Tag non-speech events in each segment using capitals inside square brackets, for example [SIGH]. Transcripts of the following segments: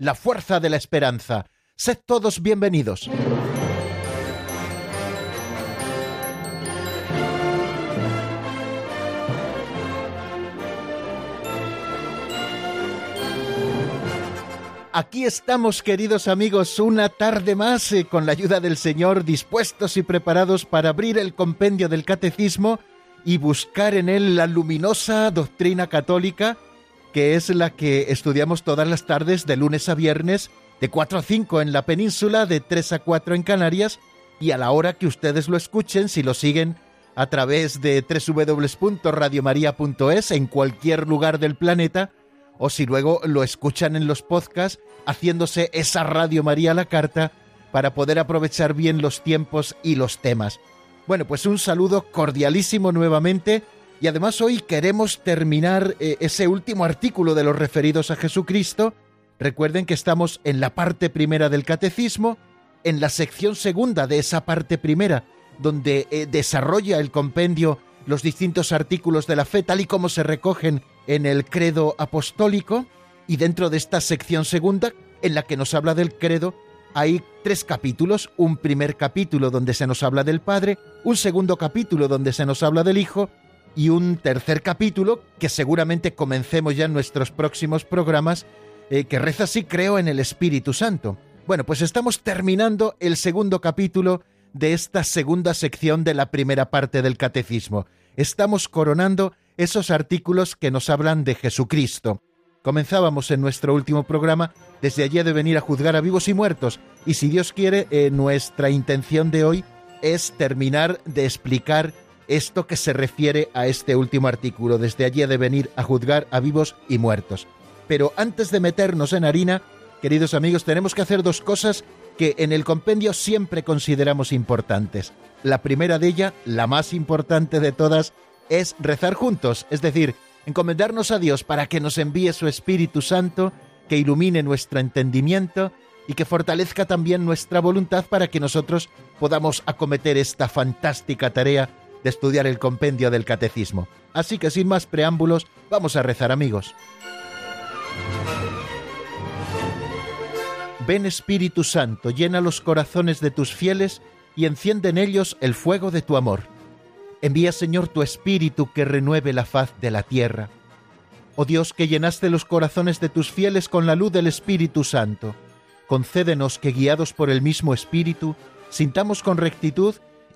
la fuerza de la esperanza. Sed todos bienvenidos. Aquí estamos, queridos amigos, una tarde más, eh, con la ayuda del Señor, dispuestos y preparados para abrir el compendio del Catecismo y buscar en él la luminosa doctrina católica, que es la que estudiamos todas las tardes de lunes a viernes, de 4 a 5 en la península, de 3 a 4 en Canarias, y a la hora que ustedes lo escuchen, si lo siguen a través de www.radiomaria.es en cualquier lugar del planeta, o si luego lo escuchan en los podcasts, haciéndose esa Radio María a la carta para poder aprovechar bien los tiempos y los temas. Bueno, pues un saludo cordialísimo nuevamente y además hoy queremos terminar eh, ese último artículo de los referidos a Jesucristo. Recuerden que estamos en la parte primera del catecismo, en la sección segunda de esa parte primera, donde eh, desarrolla el compendio los distintos artículos de la fe tal y como se recogen en el credo apostólico y dentro de esta sección segunda en la que nos habla del credo hay tres capítulos, un primer capítulo donde se nos habla del Padre, un segundo capítulo donde se nos habla del Hijo y un tercer capítulo que seguramente comencemos ya en nuestros próximos programas eh, que reza así creo en el Espíritu Santo. Bueno, pues estamos terminando el segundo capítulo de esta segunda sección de la primera parte del catecismo. Estamos coronando esos artículos que nos hablan de Jesucristo. Comenzábamos en nuestro último programa, desde allí de venir a juzgar a vivos y muertos, y si Dios quiere, eh, nuestra intención de hoy es terminar de explicar esto que se refiere a este último artículo, desde allí de venir a juzgar a vivos y muertos. Pero antes de meternos en harina, queridos amigos, tenemos que hacer dos cosas que en el compendio siempre consideramos importantes. La primera de ellas, la más importante de todas, es rezar juntos, es decir, encomendarnos a Dios para que nos envíe su Espíritu Santo, que ilumine nuestro entendimiento y que fortalezca también nuestra voluntad para que nosotros podamos acometer esta fantástica tarea de estudiar el compendio del catecismo. Así que sin más preámbulos, vamos a rezar amigos. Ven Espíritu Santo, llena los corazones de tus fieles y enciende en ellos el fuego de tu amor. Envía Señor tu Espíritu que renueve la faz de la tierra. Oh Dios que llenaste los corazones de tus fieles con la luz del Espíritu Santo, concédenos que guiados por el mismo Espíritu, sintamos con rectitud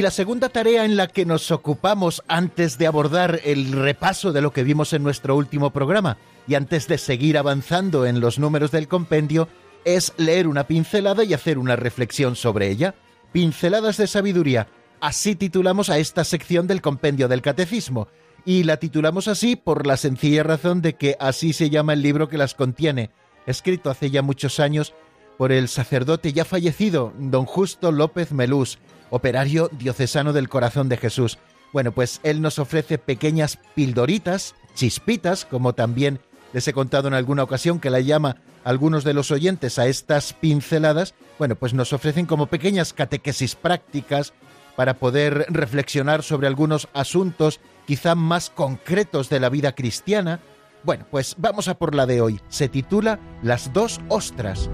Y la segunda tarea en la que nos ocupamos antes de abordar el repaso de lo que vimos en nuestro último programa y antes de seguir avanzando en los números del compendio es leer una pincelada y hacer una reflexión sobre ella. Pinceladas de sabiduría. Así titulamos a esta sección del compendio del catecismo. Y la titulamos así por la sencilla razón de que así se llama el libro que las contiene, escrito hace ya muchos años por el sacerdote ya fallecido, don Justo López Melús, operario diocesano del corazón de Jesús. Bueno, pues él nos ofrece pequeñas pildoritas, chispitas, como también les he contado en alguna ocasión que la llama algunos de los oyentes a estas pinceladas, bueno, pues nos ofrecen como pequeñas catequesis prácticas para poder reflexionar sobre algunos asuntos quizá más concretos de la vida cristiana. Bueno, pues vamos a por la de hoy. Se titula Las dos ostras.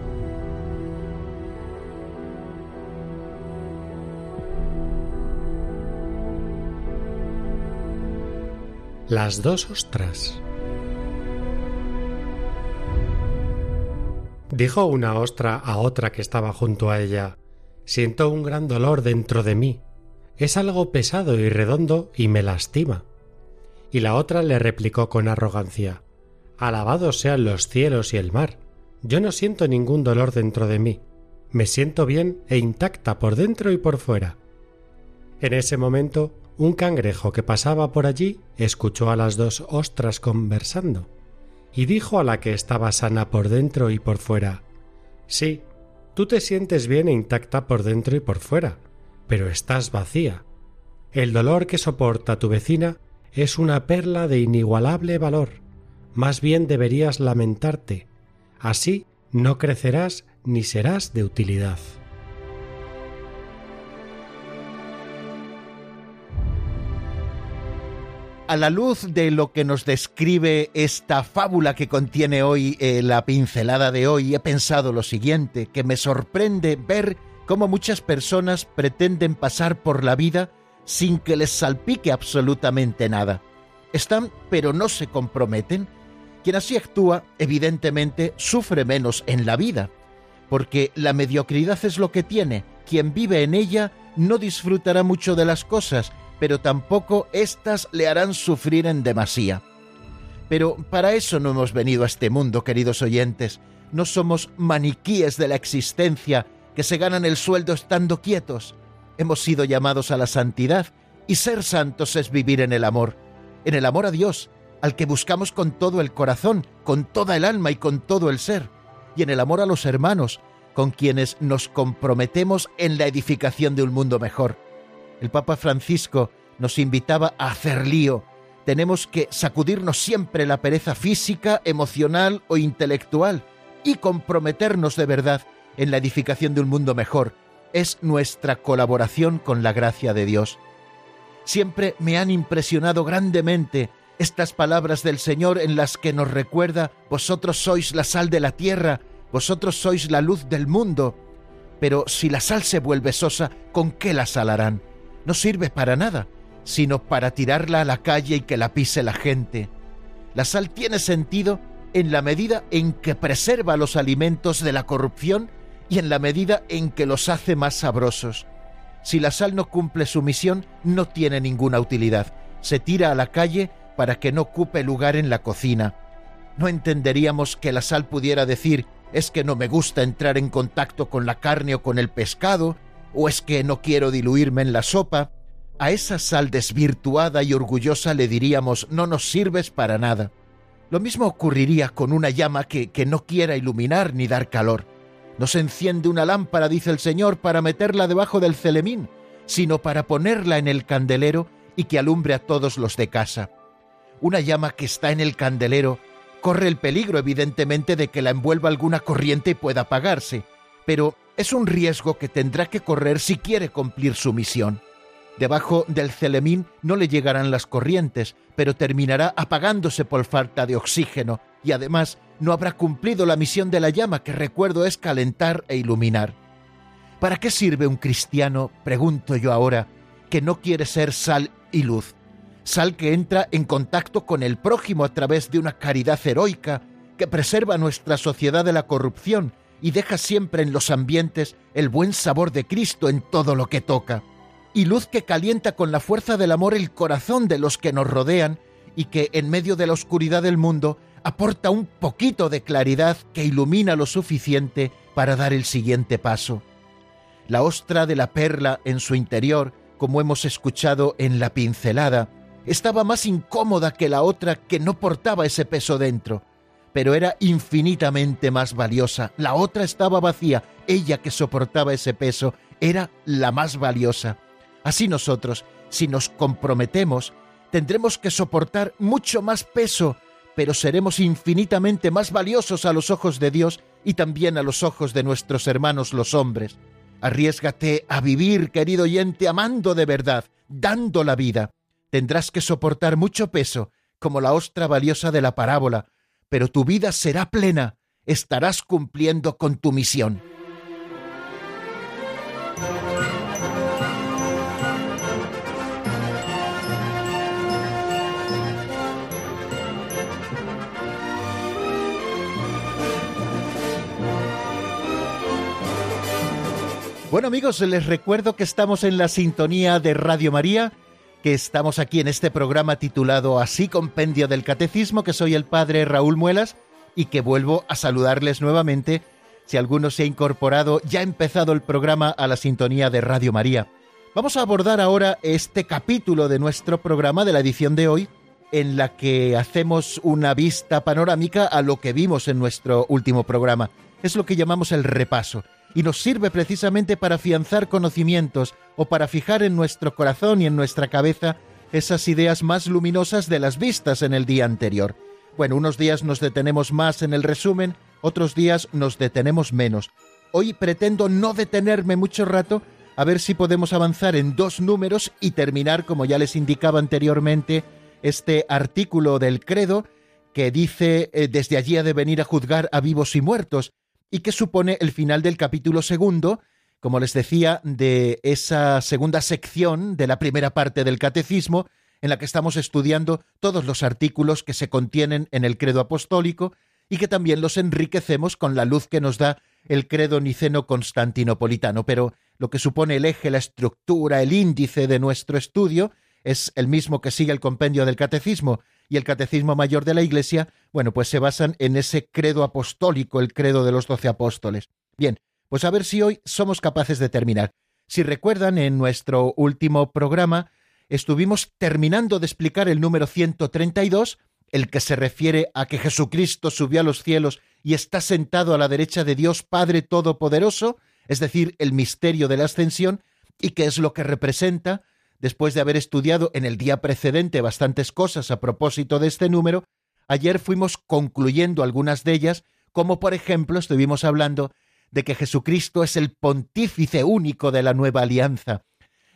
Las dos ostras. Dijo una ostra a otra que estaba junto a ella, Siento un gran dolor dentro de mí. Es algo pesado y redondo y me lastima. Y la otra le replicó con arrogancia Alabados sean los cielos y el mar. Yo no siento ningún dolor dentro de mí. Me siento bien e intacta por dentro y por fuera. En ese momento, un cangrejo que pasaba por allí escuchó a las dos ostras conversando y dijo a la que estaba sana por dentro y por fuera Sí, tú te sientes bien e intacta por dentro y por fuera, pero estás vacía. El dolor que soporta tu vecina es una perla de inigualable valor. Más bien deberías lamentarte. Así no crecerás ni serás de utilidad. A la luz de lo que nos describe esta fábula que contiene hoy eh, la pincelada de hoy, he pensado lo siguiente, que me sorprende ver cómo muchas personas pretenden pasar por la vida sin que les salpique absolutamente nada. Están, pero no se comprometen. Quien así actúa, evidentemente, sufre menos en la vida, porque la mediocridad es lo que tiene. Quien vive en ella no disfrutará mucho de las cosas, pero tampoco éstas le harán sufrir en demasía. Pero para eso no hemos venido a este mundo, queridos oyentes. No somos maniquíes de la existencia que se ganan el sueldo estando quietos. Hemos sido llamados a la santidad y ser santos es vivir en el amor, en el amor a Dios, al que buscamos con todo el corazón, con toda el alma y con todo el ser, y en el amor a los hermanos, con quienes nos comprometemos en la edificación de un mundo mejor. El Papa Francisco nos invitaba a hacer lío. Tenemos que sacudirnos siempre la pereza física, emocional o intelectual y comprometernos de verdad en la edificación de un mundo mejor. Es nuestra colaboración con la gracia de Dios. Siempre me han impresionado grandemente estas palabras del Señor en las que nos recuerda, vosotros sois la sal de la tierra, vosotros sois la luz del mundo. Pero si la sal se vuelve sosa, ¿con qué la salarán? No sirve para nada, sino para tirarla a la calle y que la pise la gente. La sal tiene sentido en la medida en que preserva los alimentos de la corrupción y en la medida en que los hace más sabrosos. Si la sal no cumple su misión, no tiene ninguna utilidad. Se tira a la calle para que no ocupe lugar en la cocina. No entenderíamos que la sal pudiera decir es que no me gusta entrar en contacto con la carne o con el pescado, ¿O es que no quiero diluirme en la sopa? A esa sal desvirtuada y orgullosa le diríamos no nos sirves para nada. Lo mismo ocurriría con una llama que, que no quiera iluminar ni dar calor. No se enciende una lámpara, dice el Señor, para meterla debajo del celemín, sino para ponerla en el candelero y que alumbre a todos los de casa. Una llama que está en el candelero corre el peligro, evidentemente, de que la envuelva alguna corriente y pueda apagarse, pero es un riesgo que tendrá que correr si quiere cumplir su misión. Debajo del celemín no le llegarán las corrientes, pero terminará apagándose por falta de oxígeno y además no habrá cumplido la misión de la llama que recuerdo es calentar e iluminar. ¿Para qué sirve un cristiano, pregunto yo ahora, que no quiere ser sal y luz? Sal que entra en contacto con el prójimo a través de una caridad heroica que preserva nuestra sociedad de la corrupción y deja siempre en los ambientes el buen sabor de Cristo en todo lo que toca, y luz que calienta con la fuerza del amor el corazón de los que nos rodean y que en medio de la oscuridad del mundo aporta un poquito de claridad que ilumina lo suficiente para dar el siguiente paso. La ostra de la perla en su interior, como hemos escuchado en la pincelada, estaba más incómoda que la otra que no portaba ese peso dentro, pero era infinitamente más valiosa. La otra estaba vacía, ella que soportaba ese peso era la más valiosa. Así nosotros, si nos comprometemos, tendremos que soportar mucho más peso, pero seremos infinitamente más valiosos a los ojos de Dios y también a los ojos de nuestros hermanos los hombres. Arriesgate a vivir, querido oyente, amando de verdad, dando la vida. Tendrás que soportar mucho peso, como la ostra valiosa de la parábola, pero tu vida será plena, estarás cumpliendo con tu misión. Bueno amigos, les recuerdo que estamos en la sintonía de Radio María, que estamos aquí en este programa titulado Así Compendio del Catecismo, que soy el padre Raúl Muelas y que vuelvo a saludarles nuevamente si alguno se ha incorporado, ya ha empezado el programa a la sintonía de Radio María. Vamos a abordar ahora este capítulo de nuestro programa de la edición de hoy, en la que hacemos una vista panorámica a lo que vimos en nuestro último programa. Es lo que llamamos el repaso, y nos sirve precisamente para afianzar conocimientos o para fijar en nuestro corazón y en nuestra cabeza esas ideas más luminosas de las vistas en el día anterior. Bueno, unos días nos detenemos más en el resumen, otros días nos detenemos menos. Hoy pretendo no detenerme mucho rato a ver si podemos avanzar en dos números y terminar, como ya les indicaba anteriormente, este artículo del credo que dice eh, desde allí ha de venir a juzgar a vivos y muertos y que supone el final del capítulo segundo, como les decía, de esa segunda sección de la primera parte del catecismo en la que estamos estudiando todos los artículos que se contienen en el credo apostólico y que también los enriquecemos con la luz que nos da el credo niceno constantinopolitano. Pero lo que supone el eje, la estructura, el índice de nuestro estudio es el mismo que sigue el compendio del catecismo y el catecismo mayor de la Iglesia, bueno, pues se basan en ese credo apostólico, el credo de los doce apóstoles. Bien, pues a ver si hoy somos capaces de terminar. Si recuerdan, en nuestro último programa estuvimos terminando de explicar el número 132 el que se refiere a que Jesucristo subió a los cielos y está sentado a la derecha de Dios Padre Todopoderoso, es decir, el misterio de la ascensión, y que es lo que representa, después de haber estudiado en el día precedente bastantes cosas a propósito de este número, ayer fuimos concluyendo algunas de ellas, como por ejemplo estuvimos hablando de que Jesucristo es el pontífice único de la nueva alianza,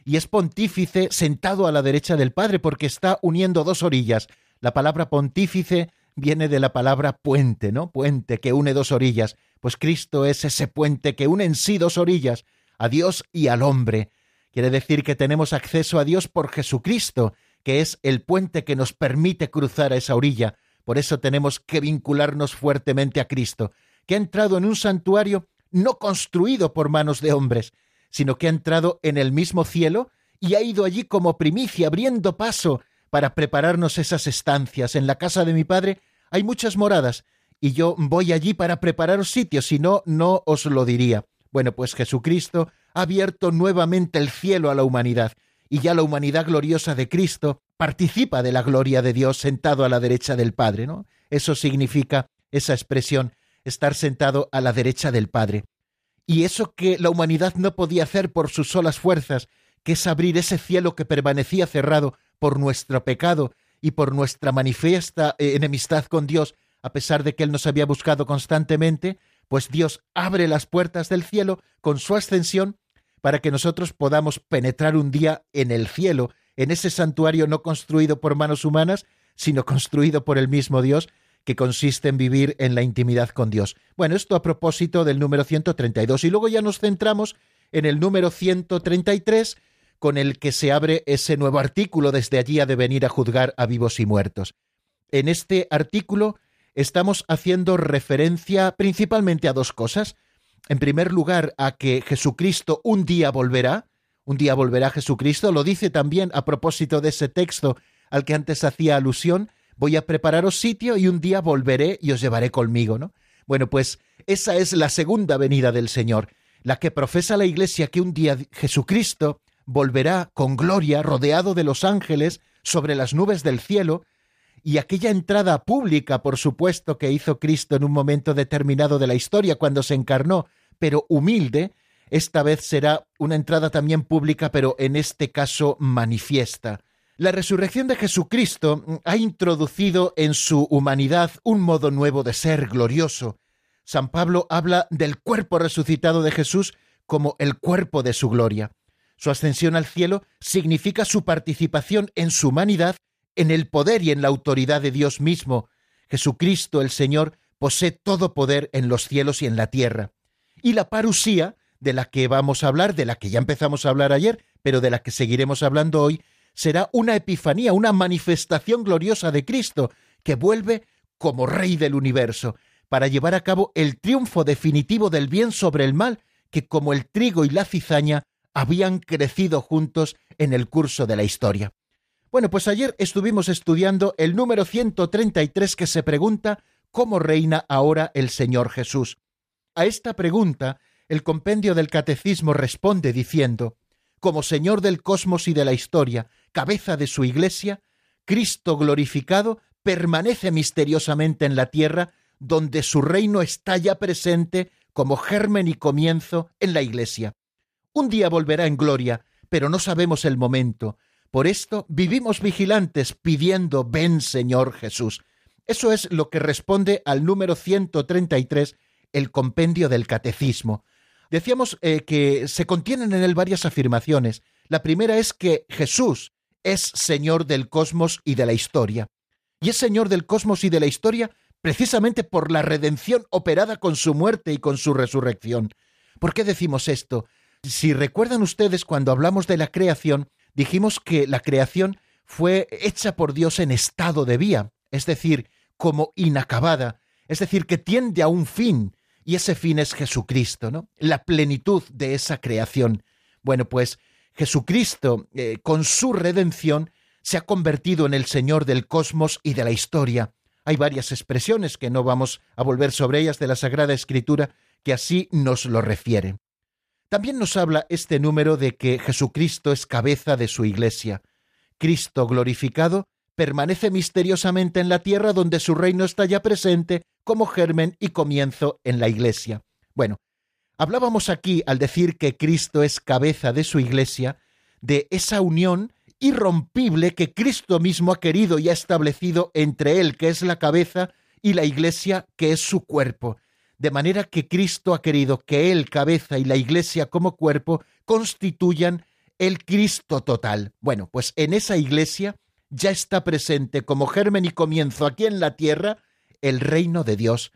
y es pontífice sentado a la derecha del Padre porque está uniendo dos orillas, la palabra pontífice viene de la palabra puente, ¿no? Puente que une dos orillas. Pues Cristo es ese puente que une en sí dos orillas, a Dios y al hombre. Quiere decir que tenemos acceso a Dios por Jesucristo, que es el puente que nos permite cruzar a esa orilla. Por eso tenemos que vincularnos fuertemente a Cristo, que ha entrado en un santuario no construido por manos de hombres, sino que ha entrado en el mismo cielo y ha ido allí como primicia, abriendo paso para prepararnos esas estancias. En la casa de mi padre hay muchas moradas y yo voy allí para prepararos sitios, si no, no os lo diría. Bueno, pues Jesucristo ha abierto nuevamente el cielo a la humanidad y ya la humanidad gloriosa de Cristo participa de la gloria de Dios sentado a la derecha del Padre, ¿no? Eso significa esa expresión, estar sentado a la derecha del Padre. Y eso que la humanidad no podía hacer por sus solas fuerzas, que es abrir ese cielo que permanecía cerrado por nuestro pecado y por nuestra manifiesta eh, enemistad con Dios, a pesar de que Él nos había buscado constantemente, pues Dios abre las puertas del cielo con su ascensión para que nosotros podamos penetrar un día en el cielo, en ese santuario no construido por manos humanas, sino construido por el mismo Dios, que consiste en vivir en la intimidad con Dios. Bueno, esto a propósito del número 132. Y luego ya nos centramos en el número 133, con el que se abre ese nuevo artículo desde allí a de venir a juzgar a vivos y muertos. En este artículo estamos haciendo referencia principalmente a dos cosas. En primer lugar, a que Jesucristo un día volverá, un día volverá Jesucristo, lo dice también a propósito de ese texto al que antes hacía alusión, voy a prepararos sitio y un día volveré y os llevaré conmigo, ¿no? Bueno, pues esa es la segunda venida del Señor, la que profesa la Iglesia que un día Jesucristo volverá con gloria rodeado de los ángeles sobre las nubes del cielo, y aquella entrada pública, por supuesto, que hizo Cristo en un momento determinado de la historia cuando se encarnó, pero humilde, esta vez será una entrada también pública, pero en este caso manifiesta. La resurrección de Jesucristo ha introducido en su humanidad un modo nuevo de ser glorioso. San Pablo habla del cuerpo resucitado de Jesús como el cuerpo de su gloria. Su ascensión al cielo significa su participación en su humanidad, en el poder y en la autoridad de Dios mismo. Jesucristo el Señor posee todo poder en los cielos y en la tierra. Y la parusía, de la que vamos a hablar, de la que ya empezamos a hablar ayer, pero de la que seguiremos hablando hoy, será una epifanía, una manifestación gloriosa de Cristo, que vuelve como Rey del universo, para llevar a cabo el triunfo definitivo del bien sobre el mal, que como el trigo y la cizaña habían crecido juntos en el curso de la historia. Bueno, pues ayer estuvimos estudiando el número 133 que se pregunta ¿cómo reina ahora el Señor Jesús? A esta pregunta, el compendio del Catecismo responde diciendo, como Señor del cosmos y de la historia, cabeza de su Iglesia, Cristo glorificado permanece misteriosamente en la tierra, donde su reino está ya presente como germen y comienzo en la Iglesia. Un día volverá en gloria, pero no sabemos el momento. Por esto vivimos vigilantes pidiendo, ven Señor Jesús. Eso es lo que responde al número 133, el compendio del Catecismo. Decíamos eh, que se contienen en él varias afirmaciones. La primera es que Jesús es Señor del cosmos y de la historia. Y es Señor del cosmos y de la historia precisamente por la redención operada con su muerte y con su resurrección. ¿Por qué decimos esto? Si recuerdan ustedes cuando hablamos de la creación, dijimos que la creación fue hecha por Dios en estado de vía, es decir, como inacabada, es decir, que tiende a un fin, y ese fin es Jesucristo, ¿no? La plenitud de esa creación. Bueno, pues Jesucristo, eh, con su redención, se ha convertido en el Señor del cosmos y de la historia. Hay varias expresiones que no vamos a volver sobre ellas de la Sagrada Escritura que así nos lo refieren. También nos habla este número de que Jesucristo es cabeza de su Iglesia. Cristo glorificado permanece misteriosamente en la tierra donde su reino está ya presente como germen y comienzo en la Iglesia. Bueno, hablábamos aquí al decir que Cristo es cabeza de su Iglesia, de esa unión irrompible que Cristo mismo ha querido y ha establecido entre Él, que es la cabeza, y la Iglesia, que es su cuerpo. De manera que Cristo ha querido que Él, cabeza, y la Iglesia como cuerpo constituyan el Cristo total. Bueno, pues en esa Iglesia ya está presente como germen y comienzo aquí en la tierra el reino de Dios.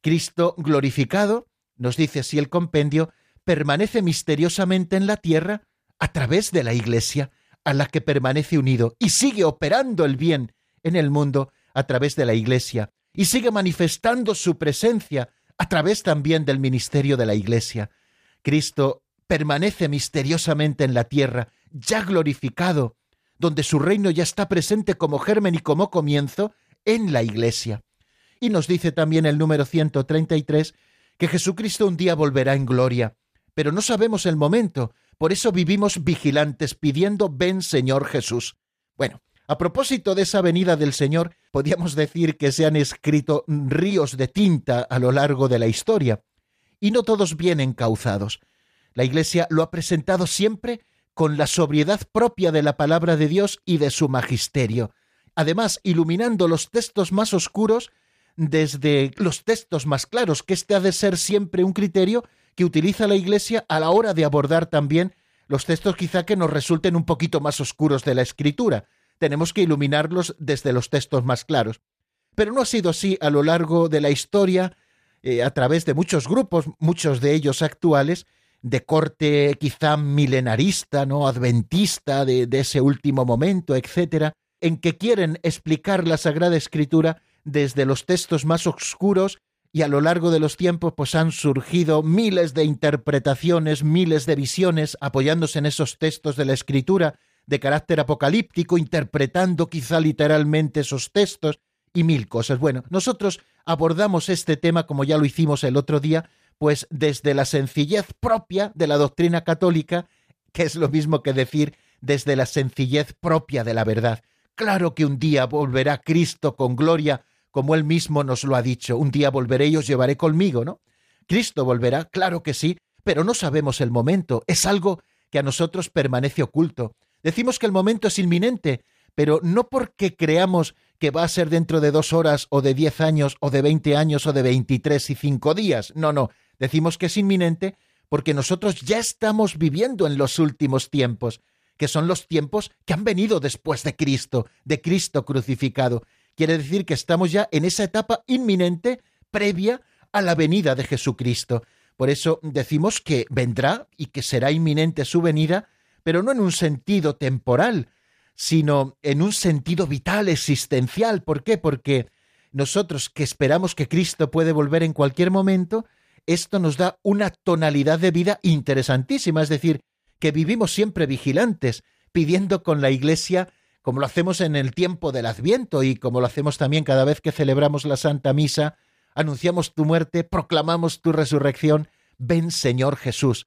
Cristo glorificado, nos dice así el compendio, permanece misteriosamente en la tierra a través de la Iglesia a la que permanece unido y sigue operando el bien en el mundo a través de la Iglesia y sigue manifestando su presencia a través también del ministerio de la Iglesia. Cristo permanece misteriosamente en la tierra, ya glorificado, donde su reino ya está presente como germen y como comienzo en la Iglesia. Y nos dice también el número 133 que Jesucristo un día volverá en gloria, pero no sabemos el momento, por eso vivimos vigilantes pidiendo, ven Señor Jesús. Bueno, a propósito de esa venida del Señor, podríamos decir que se han escrito ríos de tinta a lo largo de la historia, y no todos bien encauzados. La Iglesia lo ha presentado siempre con la sobriedad propia de la palabra de Dios y de su magisterio, además iluminando los textos más oscuros desde los textos más claros, que este ha de ser siempre un criterio que utiliza la Iglesia a la hora de abordar también los textos quizá que nos resulten un poquito más oscuros de la Escritura. Tenemos que iluminarlos desde los textos más claros. Pero no ha sido así a lo largo de la historia, eh, a través de muchos grupos, muchos de ellos actuales, de corte quizá milenarista, ¿no? adventista de, de ese último momento, etcétera, en que quieren explicar la Sagrada Escritura desde los textos más oscuros y a lo largo de los tiempos pues han surgido miles de interpretaciones, miles de visiones apoyándose en esos textos de la escritura de carácter apocalíptico, interpretando quizá literalmente esos textos y mil cosas. Bueno, nosotros abordamos este tema como ya lo hicimos el otro día, pues desde la sencillez propia de la doctrina católica, que es lo mismo que decir desde la sencillez propia de la verdad. Claro que un día volverá Cristo con gloria como él mismo nos lo ha dicho, un día volveré y os llevaré conmigo, ¿no? Cristo volverá, claro que sí, pero no sabemos el momento, es algo que a nosotros permanece oculto. Decimos que el momento es inminente, pero no porque creamos que va a ser dentro de dos horas o de diez años o de veinte años o de veintitrés y cinco días. No, no, decimos que es inminente porque nosotros ya estamos viviendo en los últimos tiempos, que son los tiempos que han venido después de Cristo, de Cristo crucificado, Quiere decir que estamos ya en esa etapa inminente previa a la venida de Jesucristo. Por eso decimos que vendrá y que será inminente su venida, pero no en un sentido temporal, sino en un sentido vital, existencial. ¿Por qué? Porque nosotros que esperamos que Cristo puede volver en cualquier momento, esto nos da una tonalidad de vida interesantísima, es decir, que vivimos siempre vigilantes, pidiendo con la Iglesia, como lo hacemos en el tiempo del Adviento y como lo hacemos también cada vez que celebramos la Santa Misa, anunciamos tu muerte, proclamamos tu resurrección, ven Señor Jesús,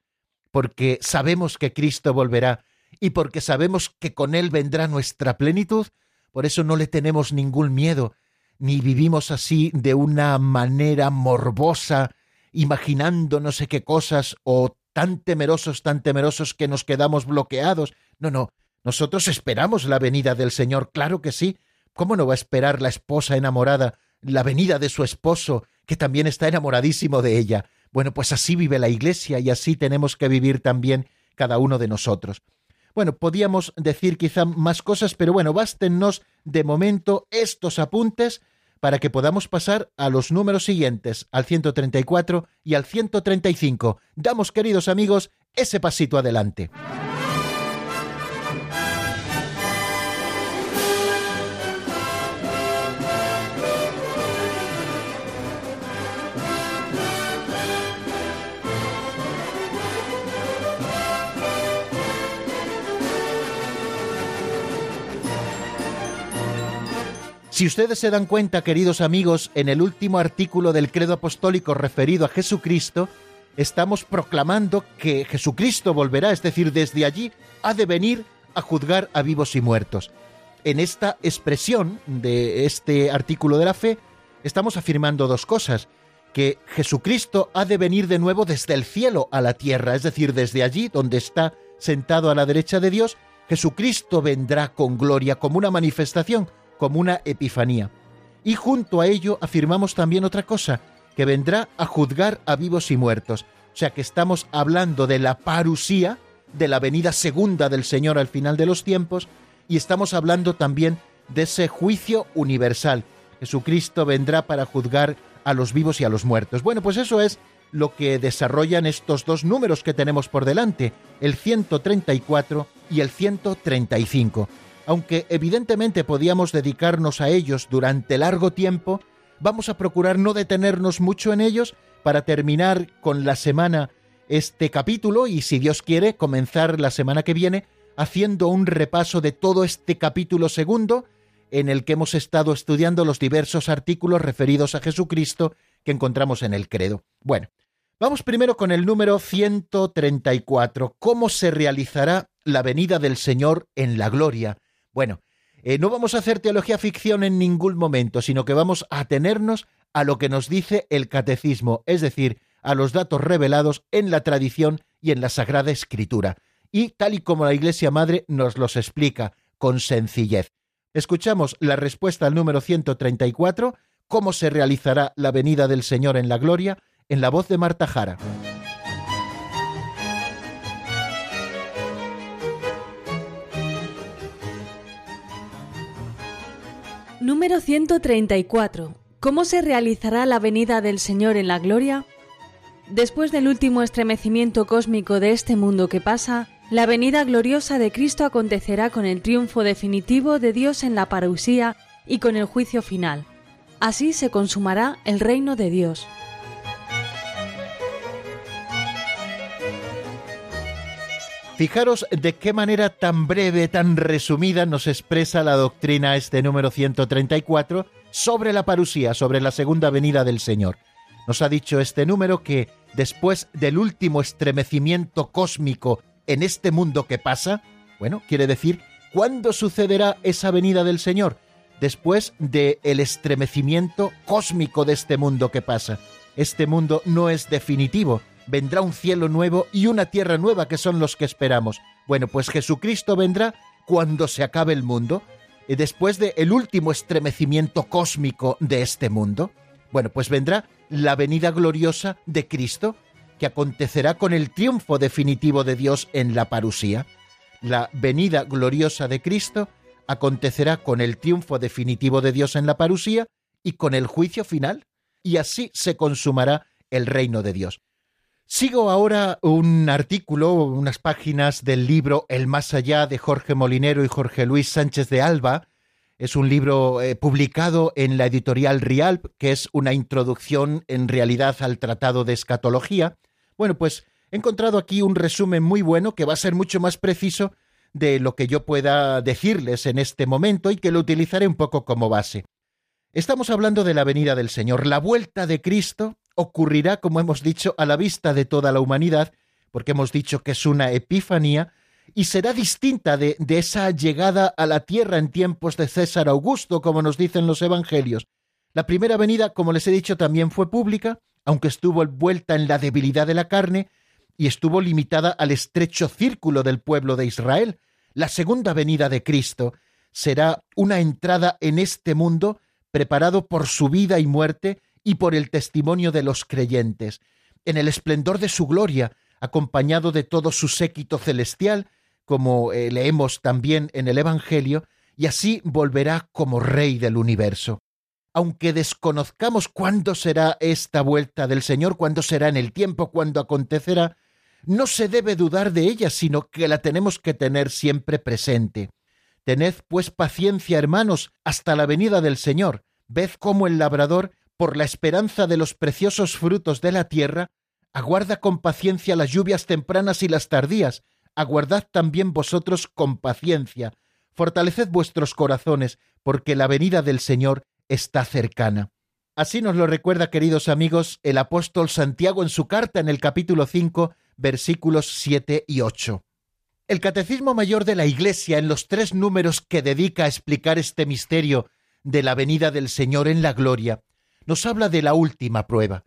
porque sabemos que Cristo volverá y porque sabemos que con Él vendrá nuestra plenitud, por eso no le tenemos ningún miedo, ni vivimos así de una manera morbosa, imaginando no sé qué cosas o tan temerosos, tan temerosos que nos quedamos bloqueados. No, no, nosotros esperamos la venida del Señor, claro que sí. ¿Cómo no va a esperar la esposa enamorada la venida de su esposo, que también está enamoradísimo de ella? Bueno, pues así vive la Iglesia y así tenemos que vivir también cada uno de nosotros. Bueno, podíamos decir quizá más cosas, pero bueno, bástenos de momento estos apuntes para que podamos pasar a los números siguientes, al 134 y al 135. Damos, queridos amigos, ese pasito adelante. Si ustedes se dan cuenta, queridos amigos, en el último artículo del credo apostólico referido a Jesucristo, estamos proclamando que Jesucristo volverá, es decir, desde allí ha de venir a juzgar a vivos y muertos. En esta expresión de este artículo de la fe, estamos afirmando dos cosas, que Jesucristo ha de venir de nuevo desde el cielo a la tierra, es decir, desde allí donde está sentado a la derecha de Dios, Jesucristo vendrá con gloria como una manifestación como una epifanía. Y junto a ello afirmamos también otra cosa, que vendrá a juzgar a vivos y muertos. O sea que estamos hablando de la parusía, de la venida segunda del Señor al final de los tiempos, y estamos hablando también de ese juicio universal. Jesucristo vendrá para juzgar a los vivos y a los muertos. Bueno, pues eso es lo que desarrollan estos dos números que tenemos por delante, el 134 y el 135 aunque evidentemente podíamos dedicarnos a ellos durante largo tiempo, vamos a procurar no detenernos mucho en ellos para terminar con la semana este capítulo y si Dios quiere comenzar la semana que viene haciendo un repaso de todo este capítulo segundo en el que hemos estado estudiando los diversos artículos referidos a Jesucristo que encontramos en el credo. Bueno, vamos primero con el número 134, ¿cómo se realizará la venida del Señor en la gloria? Bueno, eh, no vamos a hacer teología ficción en ningún momento, sino que vamos a atenernos a lo que nos dice el catecismo, es decir, a los datos revelados en la tradición y en la Sagrada Escritura, y tal y como la Iglesia Madre nos los explica con sencillez. Escuchamos la respuesta al número 134, cómo se realizará la venida del Señor en la gloria, en la voz de Marta Jara. Número 134. ¿Cómo se realizará la venida del Señor en la gloria? Después del último estremecimiento cósmico de este mundo que pasa, la venida gloriosa de Cristo acontecerá con el triunfo definitivo de Dios en la parusía y con el juicio final. Así se consumará el reino de Dios. Fijaros de qué manera tan breve, tan resumida nos expresa la doctrina este número 134 sobre la parusía, sobre la segunda venida del Señor. Nos ha dicho este número que después del último estremecimiento cósmico en este mundo que pasa, bueno, quiere decir, ¿cuándo sucederá esa venida del Señor? Después del el estremecimiento cósmico de este mundo que pasa. Este mundo no es definitivo, vendrá un cielo nuevo y una tierra nueva que son los que esperamos. Bueno, pues Jesucristo vendrá cuando se acabe el mundo, y después del el último estremecimiento cósmico de este mundo. Bueno, pues vendrá la venida gloriosa de Cristo, que acontecerá con el triunfo definitivo de Dios en la parusía. La venida gloriosa de Cristo acontecerá con el triunfo definitivo de Dios en la parusía y con el juicio final, y así se consumará el reino de Dios. Sigo ahora un artículo, unas páginas del libro El más allá de Jorge Molinero y Jorge Luis Sánchez de Alba, Es un libro eh, publicado en la editorial Rialp, que es una introducción en realidad al Tratado de Escatología. Bueno, pues he encontrado aquí un resumen muy bueno que va a ser mucho más preciso de lo que yo pueda decirles en este momento y que lo utilizaré un poco como base. Estamos hablando de la venida del Señor. La vuelta de Cristo ocurrirá, como hemos dicho, a la vista de toda la humanidad, porque hemos dicho que es una epifanía, y será distinta de, de, esa llegada a la tierra en tiempos de César Augusto, como nos dicen los evangelios. La primera venida, como les he dicho, también fue pública, aunque estuvo envuelta en la debilidad de la carne y estuvo limitada al estrecho círculo del pueblo de Israel. La segunda venida de Cristo será una entrada en este mundo preparado por su vida y muerte y por el testimonio de los creyentes, en el esplendor de su gloria, acompañado de todo su séquito celestial, como eh, leemos también en el Evangelio, y así volverá como Rey del universo. Aunque desconozcamos cuándo será esta vuelta del Señor, cuándo será en el tiempo, cuándo acontecerá, no se debe dudar de ella, sino que la tenemos que tener siempre presente. Tened pues paciencia, hermanos, hasta la venida del Señor. Ved cómo el labrador, por la esperanza de los preciosos frutos de la tierra, aguarda con paciencia las lluvias tempranas y las tardías, aguardad también vosotros con paciencia, fortaleced vuestros corazones, porque la venida del Señor está cercana. Así nos lo recuerda, queridos amigos, el apóstol Santiago en su carta en el capítulo 5, versículos 7 y 8. El Catecismo Mayor de la Iglesia, en los tres números que dedica a explicar este misterio de la venida del Señor en la gloria, nos habla de la última prueba.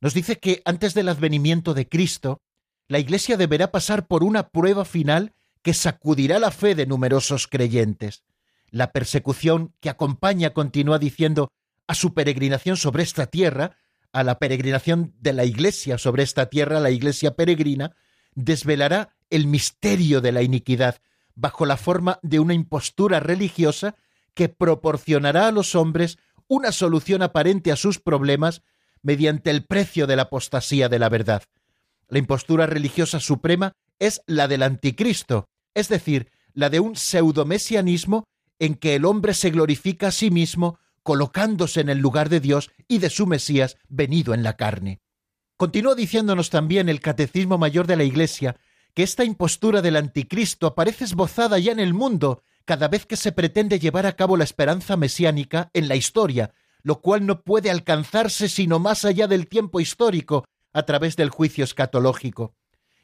Nos dice que antes del advenimiento de Cristo, la Iglesia deberá pasar por una prueba final que sacudirá la fe de numerosos creyentes. La persecución que acompaña, continúa diciendo, a su peregrinación sobre esta tierra, a la peregrinación de la Iglesia sobre esta tierra, la Iglesia peregrina, desvelará el misterio de la iniquidad bajo la forma de una impostura religiosa que proporcionará a los hombres una solución aparente a sus problemas mediante el precio de la apostasía de la verdad. La impostura religiosa suprema es la del anticristo, es decir, la de un pseudomesianismo en que el hombre se glorifica a sí mismo colocándose en el lugar de Dios y de su Mesías venido en la carne. Continúa diciéndonos también el Catecismo Mayor de la Iglesia que esta impostura del anticristo aparece esbozada ya en el mundo cada vez que se pretende llevar a cabo la esperanza mesiánica en la historia, lo cual no puede alcanzarse sino más allá del tiempo histórico, a través del juicio escatológico.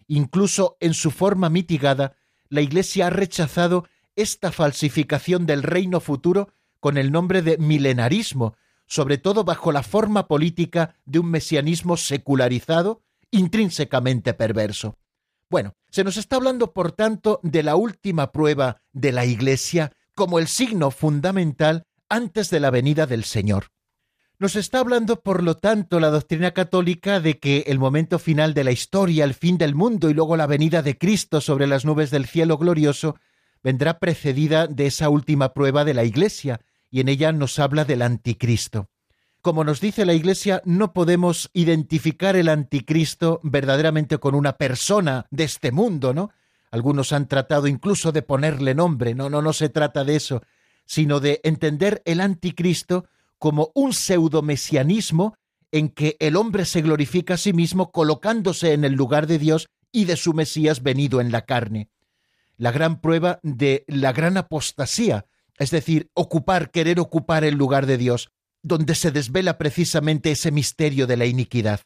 Incluso en su forma mitigada, la Iglesia ha rechazado esta falsificación del reino futuro con el nombre de milenarismo, sobre todo bajo la forma política de un mesianismo secularizado, intrínsecamente perverso. Bueno, se nos está hablando, por tanto, de la última prueba de la Iglesia como el signo fundamental antes de la venida del Señor. Nos está hablando, por lo tanto, la doctrina católica de que el momento final de la historia, el fin del mundo y luego la venida de Cristo sobre las nubes del cielo glorioso, vendrá precedida de esa última prueba de la Iglesia, y en ella nos habla del anticristo. Como nos dice la Iglesia, no podemos identificar el anticristo verdaderamente con una persona de este mundo, ¿no? Algunos han tratado incluso de ponerle nombre, no, no, no se trata de eso, sino de entender el anticristo como un pseudomesianismo en que el hombre se glorifica a sí mismo colocándose en el lugar de Dios y de su Mesías venido en la carne. La gran prueba de la gran apostasía, es decir, ocupar, querer ocupar el lugar de Dios, donde se desvela precisamente ese misterio de la iniquidad.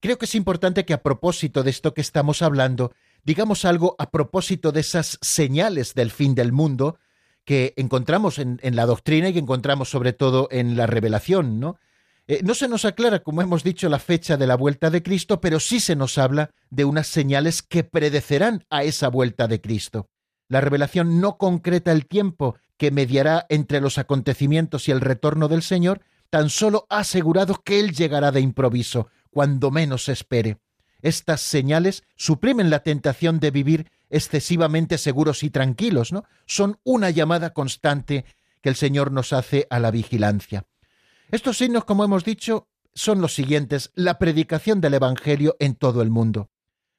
Creo que es importante que a propósito de esto que estamos hablando, digamos algo a propósito de esas señales del fin del mundo, que encontramos en, la doctrina y que encontramos sobre todo en la revelación, ¿no? Eh, no se nos aclara, como hemos dicho, la fecha de la vuelta de Cristo, pero sí se nos habla de unas señales que predecerán a esa vuelta de Cristo. La revelación no concreta el tiempo que mediará entre los acontecimientos y el retorno del Señor, tan solo ha asegurado que Él llegará de improviso, cuando menos se espere. Estas señales suprimen la tentación de vivir excesivamente seguros y tranquilos, ¿no? Son una llamada constante que el Señor nos hace a la vigilancia. Estos signos, como hemos dicho, son los siguientes, la predicación del Evangelio en todo el mundo.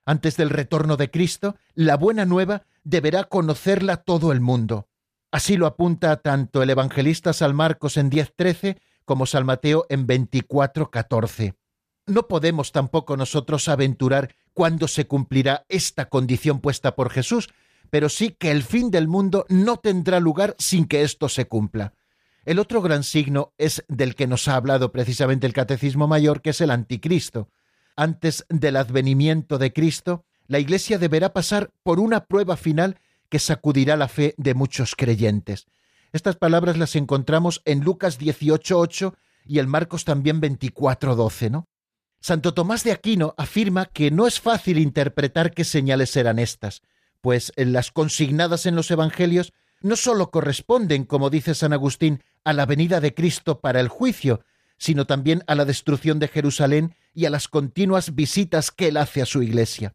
Antes del retorno de Cristo, la buena nueva deberá conocerla todo el mundo. Así lo apunta tanto el evangelista San Marcos en 10.13 como San Mateo en 24.14. No podemos tampoco nosotros aventurar cuándo se cumplirá esta condición puesta por Jesús, pero sí que el fin del mundo no tendrá lugar sin que esto se cumpla. El otro gran signo es del que nos ha hablado precisamente el Catecismo Mayor, que es el anticristo. Antes del advenimiento de Cristo, la Iglesia deberá pasar por una prueba final que sacudirá la fe de muchos creyentes. Estas palabras las encontramos en Lucas 18.8 y en Marcos también 24.12, ¿no? Santo Tomás de Aquino afirma que no es fácil interpretar qué señales serán estas, pues las consignadas en los Evangelios no sólo corresponden, como dice San Agustín, a la venida de Cristo para el juicio, sino también a la destrucción de Jerusalén y a las continuas visitas que él hace a su iglesia.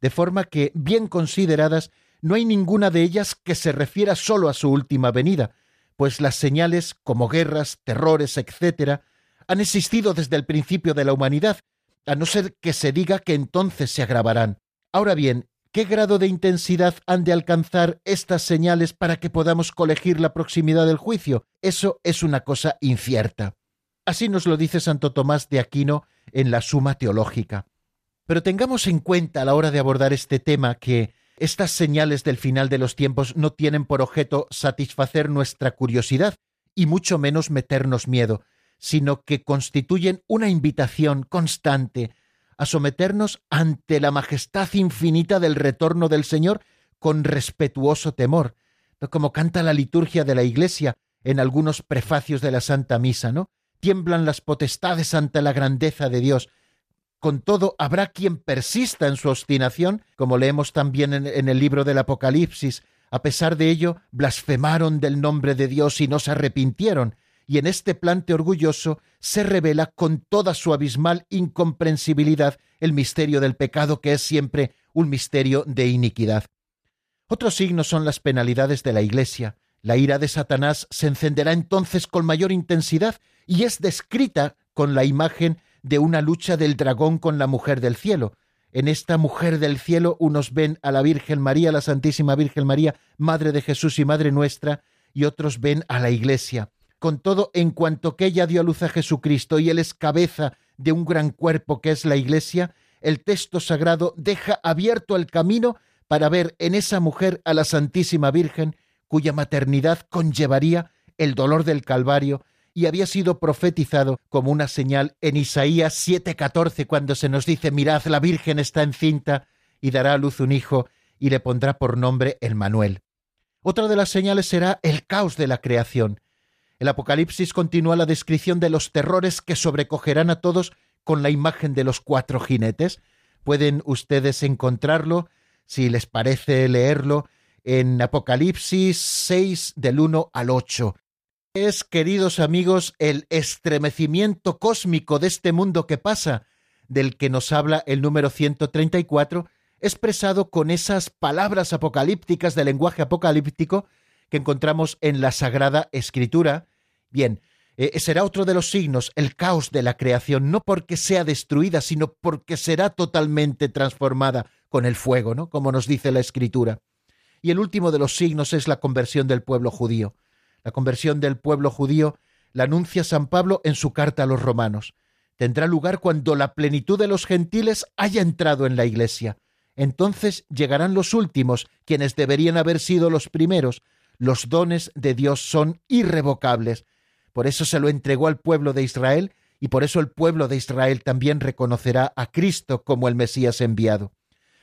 De forma que, bien consideradas, no hay ninguna de ellas que se refiera sólo a su última venida, pues las señales, como guerras, terrores, etc., han existido desde el principio de la humanidad, a no ser que se diga que entonces se agravarán. Ahora bien, ¿qué grado de intensidad han de alcanzar estas señales para que podamos colegir la proximidad del juicio? Eso es una cosa incierta. Así nos lo dice Santo Tomás de Aquino en la Suma Teológica. Pero tengamos en cuenta a la hora de abordar este tema que estas señales del final de los tiempos no tienen por objeto satisfacer nuestra curiosidad y mucho menos meternos miedo, sino que constituyen una invitación constante a someternos ante la majestad infinita del retorno del Señor con respetuoso temor, como canta la liturgia de la Iglesia en algunos prefacios de la Santa Misa, ¿no? Tiemblan las potestades ante la grandeza de Dios, con todo, habrá quien persista en su obstinación, como leemos también en, el libro del Apocalipsis. A pesar de ello, blasfemaron del nombre de Dios y no se arrepintieron, y en este plante orgulloso se revela con toda su abismal incomprensibilidad el misterio del pecado, que es siempre un misterio de iniquidad. Otro signo son las penalidades de la Iglesia. La ira de Satanás se encenderá entonces con mayor intensidad y es descrita con la imagen de una lucha del dragón con la mujer del cielo. En esta mujer del cielo unos ven a la Virgen María, la Santísima Virgen María, Madre de Jesús y Madre nuestra, y otros ven a la Iglesia. Con todo, en cuanto que ella dio a luz a Jesucristo y él es cabeza de un gran cuerpo que es la Iglesia, el texto sagrado deja abierto el camino para ver en esa mujer a la Santísima Virgen, cuya maternidad conllevaría el dolor del Calvario y había sido profetizado como una señal en Isaías 7:14 cuando se nos dice, mirad, la Virgen está encinta y dará a luz un hijo y le pondrá por nombre el Manuel. Otra de las señales será el caos de la creación. El Apocalipsis continúa la descripción de los terrores que sobrecogerán a todos con la imagen de los cuatro jinetes. Pueden ustedes encontrarlo, si les parece leerlo, en Apocalipsis 6 del 1 al 8 es, queridos amigos, el estremecimiento cósmico de este mundo que pasa, del que nos habla el número 134, expresado con esas palabras apocalípticas del lenguaje apocalíptico que encontramos en la Sagrada Escritura. Bien, eh, será otro de los signos, el caos de la creación, no porque sea destruida, sino porque será totalmente transformada con el fuego, ¿no? Como nos dice la Escritura. Y el último de los signos es la conversión del pueblo judío la conversión del pueblo judío, la anuncia San Pablo en su carta a los romanos. Tendrá lugar cuando la plenitud de los gentiles haya entrado en la Iglesia. Entonces llegarán los últimos, quienes deberían haber sido los primeros. Los dones de Dios son irrevocables. Por eso se lo entregó al pueblo de Israel y por eso el pueblo de Israel también reconocerá a Cristo como el Mesías enviado.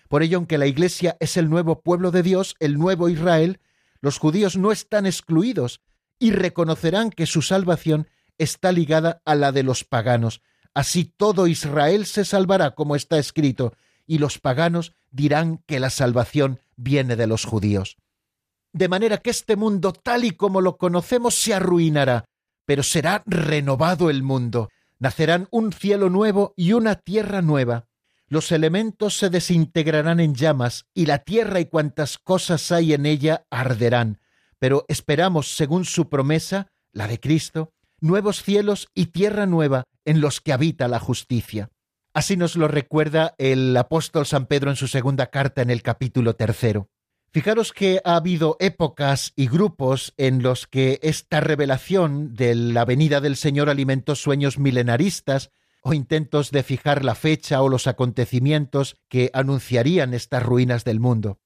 Por ello, aunque la Iglesia es el nuevo pueblo de Dios, el nuevo Israel, los judíos no están excluidos y reconocerán que su salvación está ligada a la de los paganos. Así todo Israel se salvará, como está escrito, y los paganos dirán que la salvación viene de los judíos. De manera que este mundo tal y como lo conocemos se arruinará, pero será renovado el mundo. Nacerán un cielo nuevo y una tierra nueva los elementos se desintegrarán en llamas y la tierra y cuantas cosas hay en ella arderán. Pero esperamos, según su promesa, la de Cristo, nuevos cielos y tierra nueva en los que habita la justicia. Así nos lo recuerda el apóstol San Pedro en su segunda carta en el capítulo tercero. Fijaros que ha habido épocas y grupos en los que esta revelación de la venida del Señor alimentó sueños milenaristas o intentos de fijar la fecha o los acontecimientos que anunciarían estas ruinas del mundo.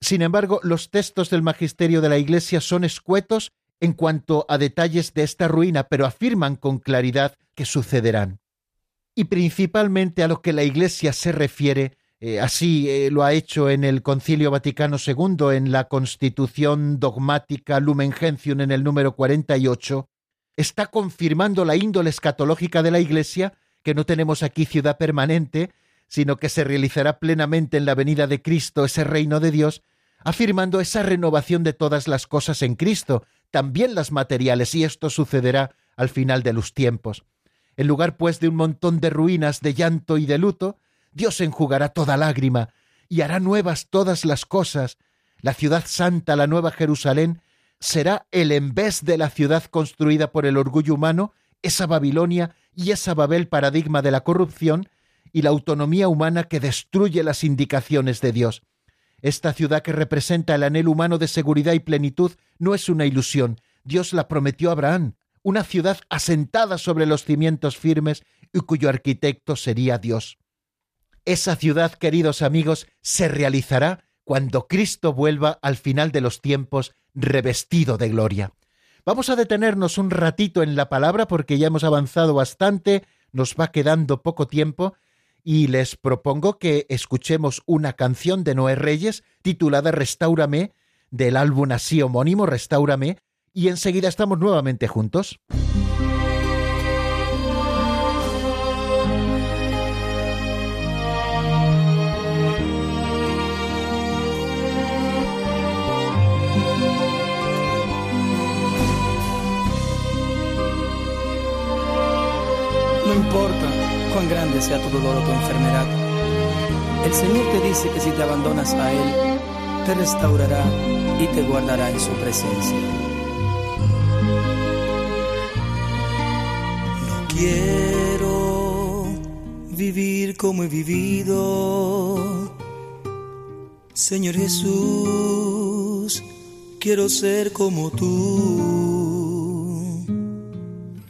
Sin embargo, los textos del magisterio de la Iglesia son escuetos en cuanto a detalles de esta ruina, pero afirman con claridad que sucederán. Y principalmente a lo que la Iglesia se refiere eh, así eh, lo ha hecho en el Concilio Vaticano II, en la Constitución Dogmática Lumen Gentium en el número 48, está confirmando la índole escatológica de la Iglesia, que no tenemos aquí ciudad permanente, sino que se realizará plenamente en la venida de Cristo ese reino de Dios, afirmando esa renovación de todas las cosas en Cristo, también las materiales, y esto sucederá al final de los tiempos. En lugar, pues, de un montón de ruinas, de llanto y de luto, Dios enjugará toda lágrima y hará nuevas todas las cosas. La ciudad santa, la nueva Jerusalén, será el en vez de la ciudad construida por el orgullo humano, esa Babilonia y esa Babel paradigma de la corrupción y la autonomía humana que destruye las indicaciones de Dios. Esta ciudad que representa el anhelo humano de seguridad y plenitud no es una ilusión. Dios la prometió a Abraham, una ciudad asentada sobre los cimientos firmes y cuyo arquitecto sería Dios. Esa ciudad, queridos amigos, se realizará cuando Cristo vuelva al final de los tiempos revestido de gloria. Vamos a detenernos un ratito en la palabra porque ya hemos avanzado bastante, nos va quedando poco tiempo y les propongo que escuchemos una canción de Noé Reyes titulada Restaurame del álbum así homónimo Restaurame y enseguida estamos nuevamente juntos. Grande sea tu dolor o tu enfermedad. El Señor te dice que si te abandonas a Él, te restaurará y te guardará en su presencia. No quiero vivir como he vivido. Señor Jesús, quiero ser como tú.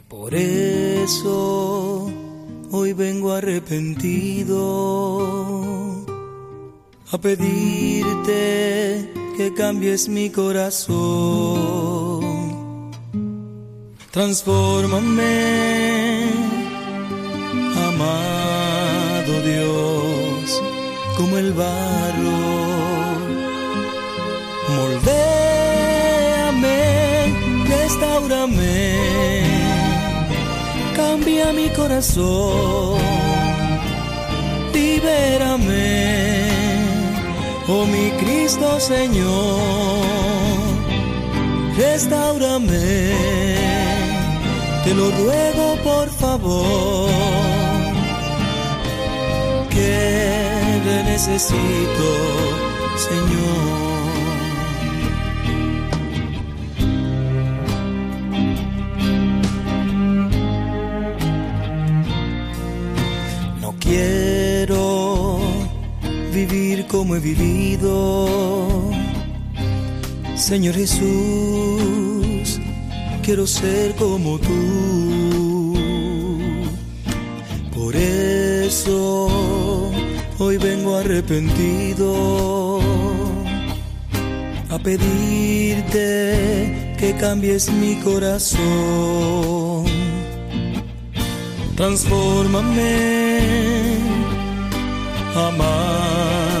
Por eso hoy vengo arrepentido a pedirte que cambies mi corazón. Transfórmame, amado Dios, como el barro. Cambia mi corazón, libérame, oh mi Cristo Señor, restaurame, te lo ruego por favor, que te necesito, Señor. He vivido. Señor Jesús, quiero ser como tú. Por eso hoy vengo arrepentido a pedirte que cambies mi corazón. Transfórmame amado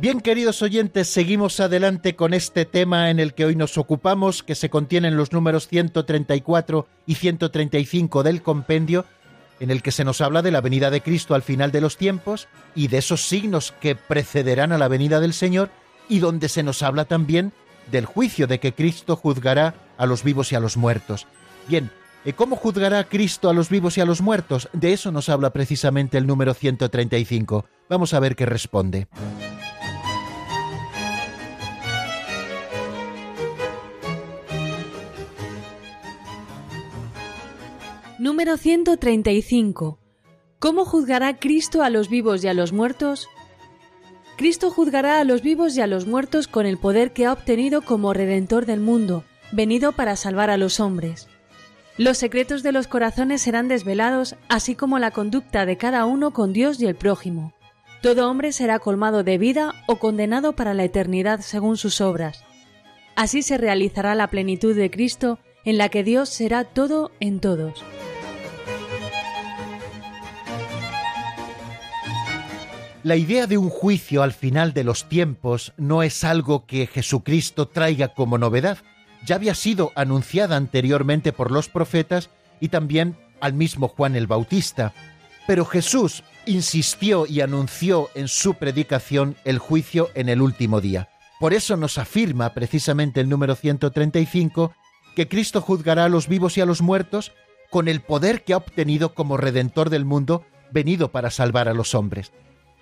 Bien, queridos oyentes, seguimos adelante con este tema en el que hoy nos ocupamos, que se contiene en los números 134 y 135 del compendio, en el que se nos habla de la venida de Cristo al final de los tiempos y de esos signos que precederán a la venida del Señor, y donde se nos habla también del juicio de que Cristo juzgará a los vivos y a los muertos. Bien, ¿cómo juzgará Cristo a los vivos y a los muertos? De eso nos habla precisamente el número 135. Vamos a ver qué responde. Número 135. ¿Cómo juzgará Cristo a los vivos y a los muertos? Cristo juzgará a los vivos y a los muertos con el poder que ha obtenido como Redentor del mundo, venido para salvar a los hombres. Los secretos de los corazones serán desvelados, así como la conducta de cada uno con Dios y el prójimo. Todo hombre será colmado de vida o condenado para la eternidad según sus obras. Así se realizará la plenitud de Cristo, en la que Dios será todo en todos. La idea de un juicio al final de los tiempos no es algo que Jesucristo traiga como novedad. Ya había sido anunciada anteriormente por los profetas y también al mismo Juan el Bautista. Pero Jesús insistió y anunció en su predicación el juicio en el último día. Por eso nos afirma precisamente el número 135 que Cristo juzgará a los vivos y a los muertos con el poder que ha obtenido como redentor del mundo, venido para salvar a los hombres.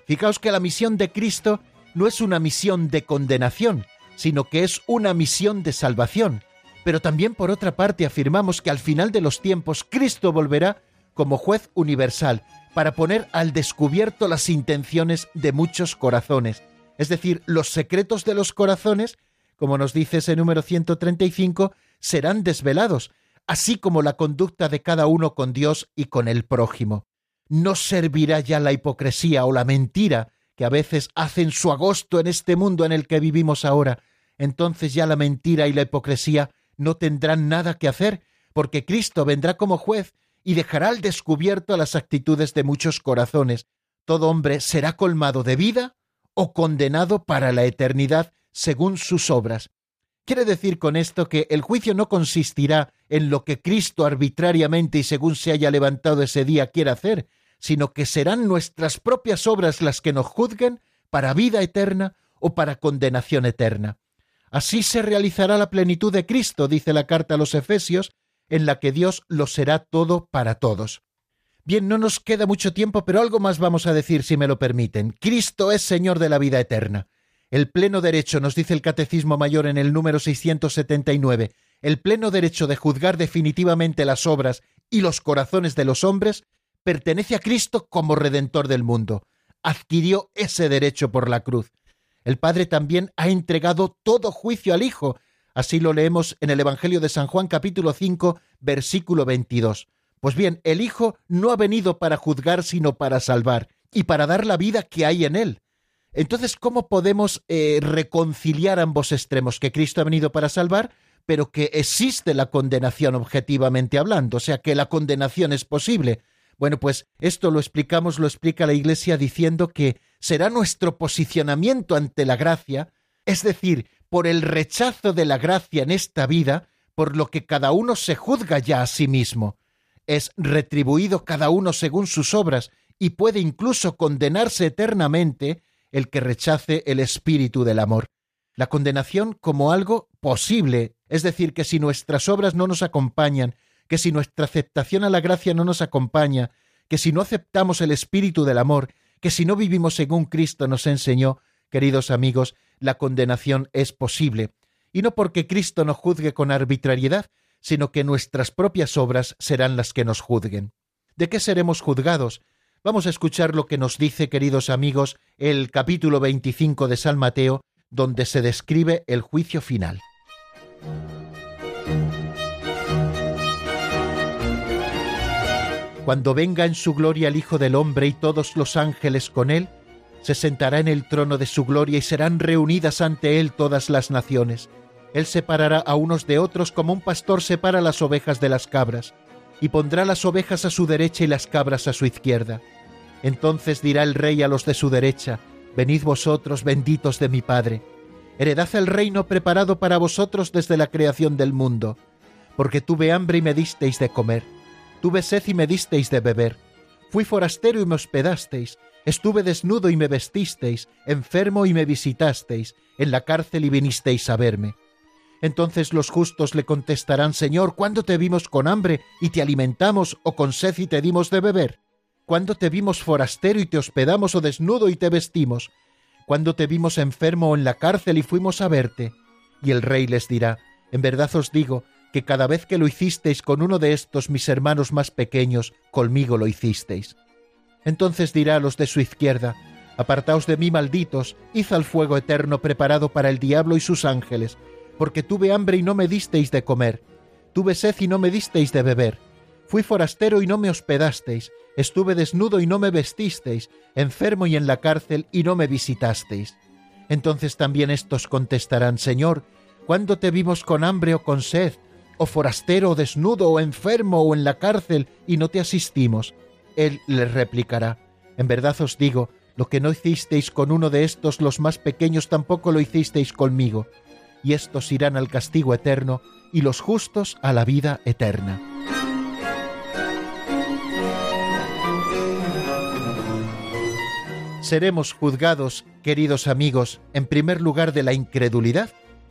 Fijaos que la misión de Cristo no es una misión de condenación, sino que es una misión de salvación. Pero también por otra parte afirmamos que al final de los tiempos Cristo volverá como juez universal para poner al descubierto las intenciones de muchos corazones, es decir, los secretos de los corazones, como nos dice ese número 135, serán desvelados, así como la conducta de cada uno con Dios y con el prójimo no servirá ya la hipocresía o la mentira que a veces hacen su agosto en este mundo en el que vivimos ahora. Entonces ya la mentira y la hipocresía no tendrán nada que hacer, porque Cristo vendrá como juez y dejará al descubierto las actitudes de muchos corazones. Todo hombre será colmado de vida o condenado para la eternidad según sus obras. Quiere decir con esto que el juicio no consistirá en lo que Cristo arbitrariamente y según se haya levantado ese día quiera hacer, sino que serán nuestras propias obras las que nos juzguen para vida eterna o para condenación eterna. Así se realizará la plenitud de Cristo, dice la carta a los Efesios, en la que Dios lo será todo para todos. Bien, no nos queda mucho tiempo, pero algo más vamos a decir si me lo permiten. Cristo es Señor de la vida eterna. El pleno derecho, nos dice el Catecismo Mayor en el número 679, el pleno derecho de juzgar definitivamente las obras y los corazones de los hombres pertenece a Cristo como Redentor del mundo. Adquirió ese derecho por la cruz. El Padre también ha entregado todo juicio al Hijo. Así lo leemos en el Evangelio de San Juan capítulo 5, versículo 22. Pues bien, el Hijo no ha venido para juzgar, sino para salvar y para dar la vida que hay en él. Entonces, ¿cómo podemos eh, reconciliar ambos extremos? Que Cristo ha venido para salvar, pero que existe la condenación objetivamente hablando, o sea que la condenación es posible. Bueno, pues esto lo explicamos, lo explica la Iglesia diciendo que será nuestro posicionamiento ante la gracia, es decir, por el rechazo de la gracia en esta vida, por lo que cada uno se juzga ya a sí mismo. Es retribuido cada uno según sus obras y puede incluso condenarse eternamente el que rechace el espíritu del amor. La condenación como algo posible, es decir, que si nuestras obras no nos acompañan, que si nuestra aceptación a la gracia no nos acompaña, que si no aceptamos el espíritu del amor, que si no vivimos según Cristo nos enseñó, queridos amigos, la condenación es posible, y no porque Cristo nos juzgue con arbitrariedad, sino que nuestras propias obras serán las que nos juzguen. ¿De qué seremos juzgados? Vamos a escuchar lo que nos dice, queridos amigos, el capítulo 25 de San Mateo, donde se describe el juicio final. Cuando venga en su gloria el Hijo del Hombre y todos los ángeles con él, se sentará en el trono de su gloria y serán reunidas ante él todas las naciones. Él separará a unos de otros como un pastor separa las ovejas de las cabras, y pondrá las ovejas a su derecha y las cabras a su izquierda. Entonces dirá el rey a los de su derecha, Venid vosotros, benditos de mi Padre, heredad el reino preparado para vosotros desde la creación del mundo, porque tuve hambre y me disteis de comer Tuve sed y me disteis de beber, Fui forastero y me hospedasteis, estuve desnudo y me vestisteis, enfermo y me visitasteis, en la cárcel y vinisteis a verme. Entonces los justos le contestarán, Señor, ¿cuándo te vimos con hambre y te alimentamos, o con sed y te dimos de beber? ¿Cuándo te vimos forastero y te hospedamos, o desnudo y te vestimos? ¿Cuándo te vimos enfermo o en la cárcel y fuimos a verte? Y el rey les dirá, En verdad os digo, que cada vez que lo hicisteis con uno de estos mis hermanos más pequeños, conmigo lo hicisteis. Entonces dirá a los de su izquierda, Apartaos de mí, malditos, id al fuego eterno preparado para el diablo y sus ángeles, porque tuve hambre y no me disteis de comer, tuve sed y no me disteis de beber, fui forastero y no me hospedasteis, estuve desnudo y no me vestisteis, enfermo y en la cárcel y no me visitasteis. Entonces también estos contestarán, Señor, ¿cuándo te vimos con hambre o con sed, o forastero, o desnudo, o enfermo, o en la cárcel, y no te asistimos? Él les replicará, En verdad os digo, lo que no hicisteis con uno de estos los más pequeños tampoco lo hicisteis conmigo, y estos irán al castigo eterno y los justos a la vida eterna. Seremos juzgados, queridos amigos, en primer lugar de la incredulidad,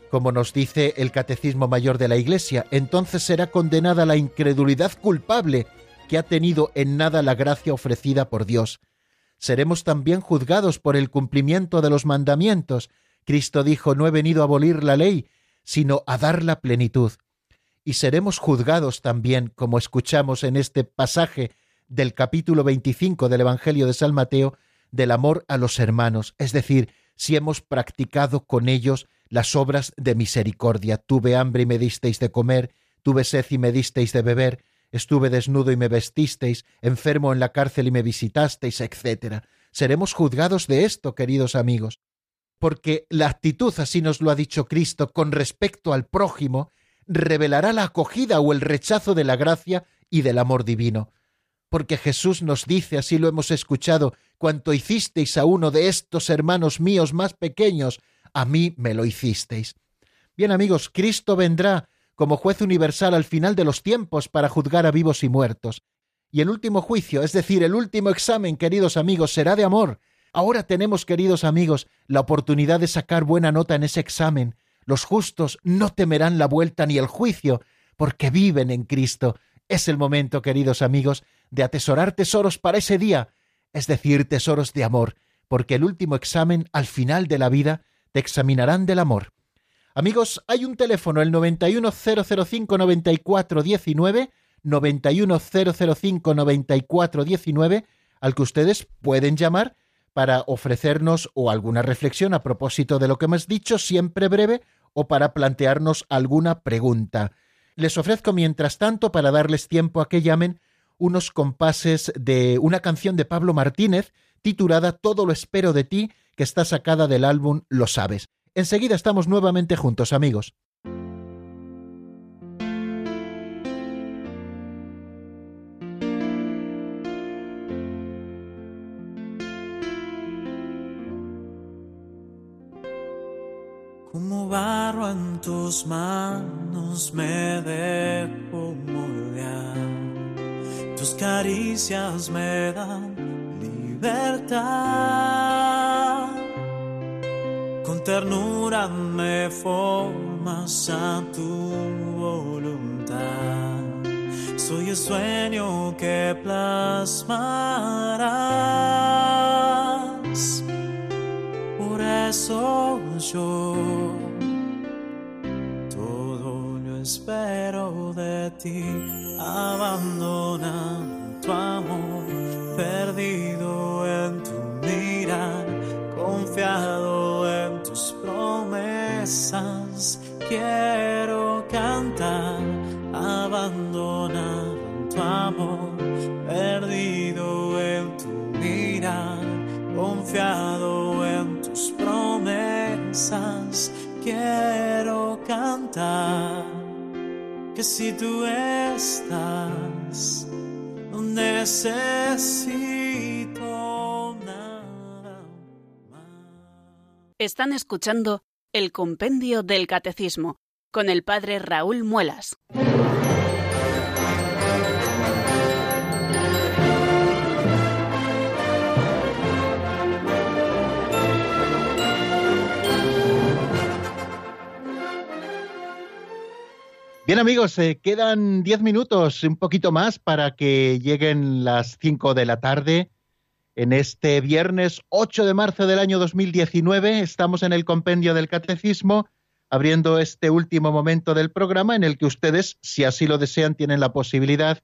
como nos dice el Catecismo Mayor de la Iglesia, entonces será condenada la incredulidad culpable que ha tenido en nada la gracia ofrecida por Dios, seremos también juzgados por el cumplimiento de los mandamientos. Cristo dijo, no he venido a abolir la ley, sino a dar la plenitud. Y seremos juzgados también, como escuchamos en este pasaje del capítulo 25 del Evangelio de San Mateo, del amor a los hermanos, es decir, si hemos practicado con ellos las obras de misericordia. Tuve hambre y me disteis de comer, tuve sed y me disteis de beber, estuve desnudo y me vestisteis, enfermo en la cárcel y me visitasteis, etc. Seremos juzgados de esto, queridos amigos, porque la actitud, así nos lo ha dicho Cristo, con respecto al prójimo, revelará la acogida o el rechazo de la gracia y del amor divino. Porque Jesús nos dice, así lo hemos escuchado, cuanto hicisteis a uno de estos hermanos míos más pequeños, a mí me lo hicisteis. Bien amigos, Cristo vendrá como juez universal al final de los tiempos para juzgar a vivos y muertos. Y el último juicio, es decir, el último examen, queridos amigos, será de amor. Ahora tenemos, queridos amigos, la oportunidad de sacar buena nota en ese examen. Los justos no temerán la vuelta ni el juicio, porque viven en Cristo. Es el momento, queridos amigos, de atesorar tesoros para ese día, es decir, tesoros de amor, porque el último examen al final de la vida te examinarán del amor. Amigos, hay un teléfono, el 910059419, 910059419, al que ustedes pueden llamar para ofrecernos o alguna reflexión a propósito de lo que hemos dicho, siempre breve, o para plantearnos alguna pregunta. Les ofrezco, mientras tanto, para darles tiempo a que llamen, unos compases de una canción de Pablo Martínez titulada Todo lo espero de ti, que está sacada del álbum Lo sabes. Enseguida estamos nuevamente juntos, amigos. Como barro en tus manos me dejo moldear. Tus caricias me dan libertad ternura me formas a tu voluntad. Soy el sueño que plasmarás. Por eso yo todo lo espero de ti. Abandona quiero cantar, abandonado en tu amor, perdido en tu mirar, confiado en tus promesas, quiero cantar. Que si tú estás, no necesito Están escuchando el Compendio del Catecismo, con el Padre Raúl Muelas. Bien amigos, eh, quedan 10 minutos, un poquito más, para que lleguen las cinco de la tarde en este viernes 8 de marzo del año 2019 estamos en el compendio del catecismo, abriendo este último momento del programa en el que ustedes, si así lo desean, tienen la posibilidad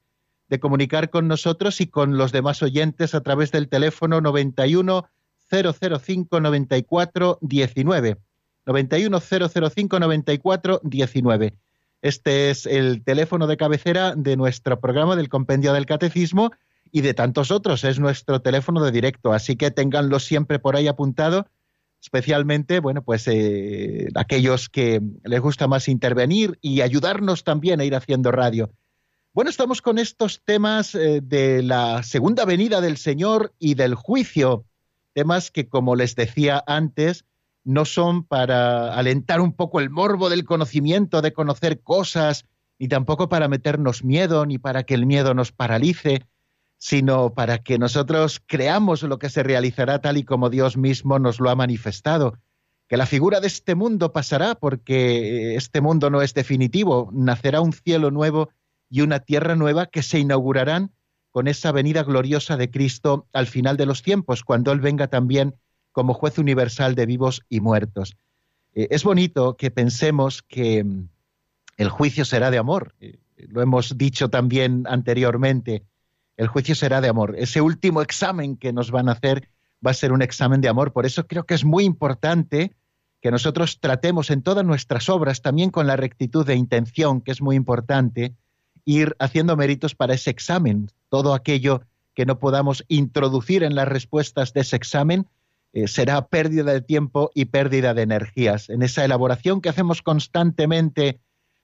de comunicar con nosotros y con los demás oyentes a través del teléfono 91 005 94 19. 91 005 94 19. Este es el teléfono de cabecera de nuestro programa del Compendio del Catecismo y de tantos otros. Es nuestro teléfono de directo, así que ténganlo siempre por ahí apuntado, especialmente, bueno, pues eh, aquellos que les gusta más intervenir y ayudarnos también a ir haciendo radio. Bueno, estamos con estos temas eh, de la segunda venida del Señor y del juicio, temas que, como les decía antes, no son para alentar un poco el morbo del conocimiento, de conocer cosas, ni tampoco para meternos miedo, ni para que el miedo nos paralice, sino para que nosotros creamos lo que se realizará tal y como Dios mismo nos lo ha manifestado, que la figura de este mundo pasará porque este mundo no es definitivo, nacerá un cielo nuevo y una tierra nueva que se inaugurarán con esa venida gloriosa de Cristo al final de los tiempos, cuando Él venga también como juez universal de vivos y muertos. Eh, es bonito que pensemos que mm, el juicio será de amor. Eh, lo hemos dicho también anteriormente. El juicio será de amor. Ese último examen que nos van a hacer va a ser un examen de amor. Por eso creo que es muy importante que nosotros tratemos en todas nuestras obras, también con la rectitud de intención, que es muy importante, ir haciendo méritos para ese examen. Todo aquello que no podamos introducir en las respuestas de ese examen, eh, será pérdida de tiempo y pérdida de energías. En esa elaboración que hacemos constantemente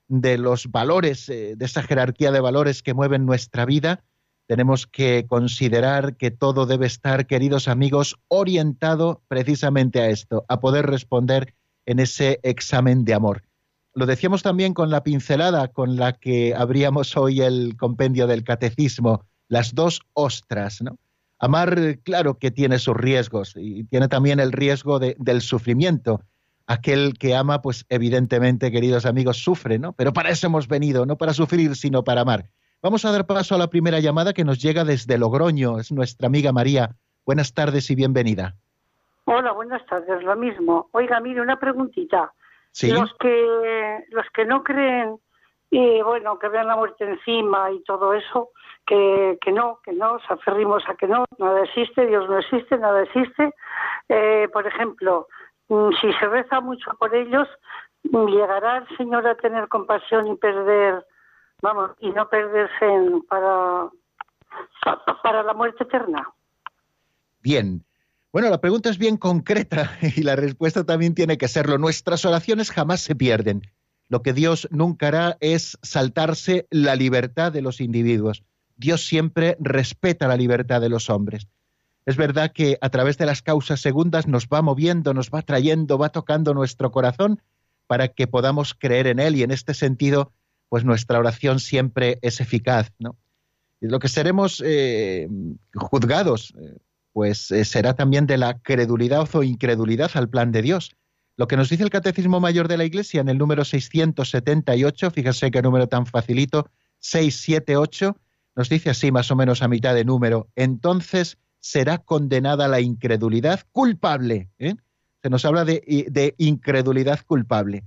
de los valores, eh, de esa jerarquía de valores que mueven nuestra vida, tenemos que considerar que todo debe estar, queridos amigos, orientado precisamente a esto, a poder responder en ese examen de amor. Lo decíamos también con la pincelada con la que abríamos hoy el compendio del catecismo, las dos ostras, ¿no? Amar, claro que tiene sus riesgos y tiene también el riesgo del sufrimiento. Aquel que ama, pues evidentemente, queridos amigos, sufre, ¿no? Pero para eso hemos venido, no para sufrir, sino para amar. Vamos a dar paso a la primera llamada que nos llega desde Logroño. Es nuestra amiga María. Buenas tardes y bienvenida. Hola, buenas tardes, lo mismo. Oiga, mire, una preguntita. ¿Sí? Los que, los que no creen, y bueno, que vean la muerte encima y todo eso, que, no, que no, se aferrimos a que no, nada existe, Dios no existe, nada existe. Eh, por ejemplo, mm, si se reza mucho por ellos, mm, llegará el Señor a tener compasión y perder, vamos, y no perderse para, para la muerte eterna. Bien. Bueno, la pregunta es bien concreta [LAUGHS] y la respuesta también tiene que serlo. Nuestras oraciones jamás se pierden. Lo que Dios nunca hará es saltarse la libertad de los individuos. Dios siempre respeta la libertad de los hombres. Es verdad que a través de las causas segundas nos va moviendo, nos va trayendo, va tocando nuestro corazón para que podamos creer en Él y en este sentido, pues nuestra oración siempre es eficaz. ¿no? Y lo que seremos eh, juzgados, eh, pues eh, será también de la credulidad o incredulidad al plan de Dios. Lo que nos dice el Catecismo Mayor de la Iglesia en el número 678, fíjese qué número tan facilito, 678, nos dice así más o menos a mitad de número, entonces será condenada la incredulidad culpable. Se nos habla de, incredulidad culpable.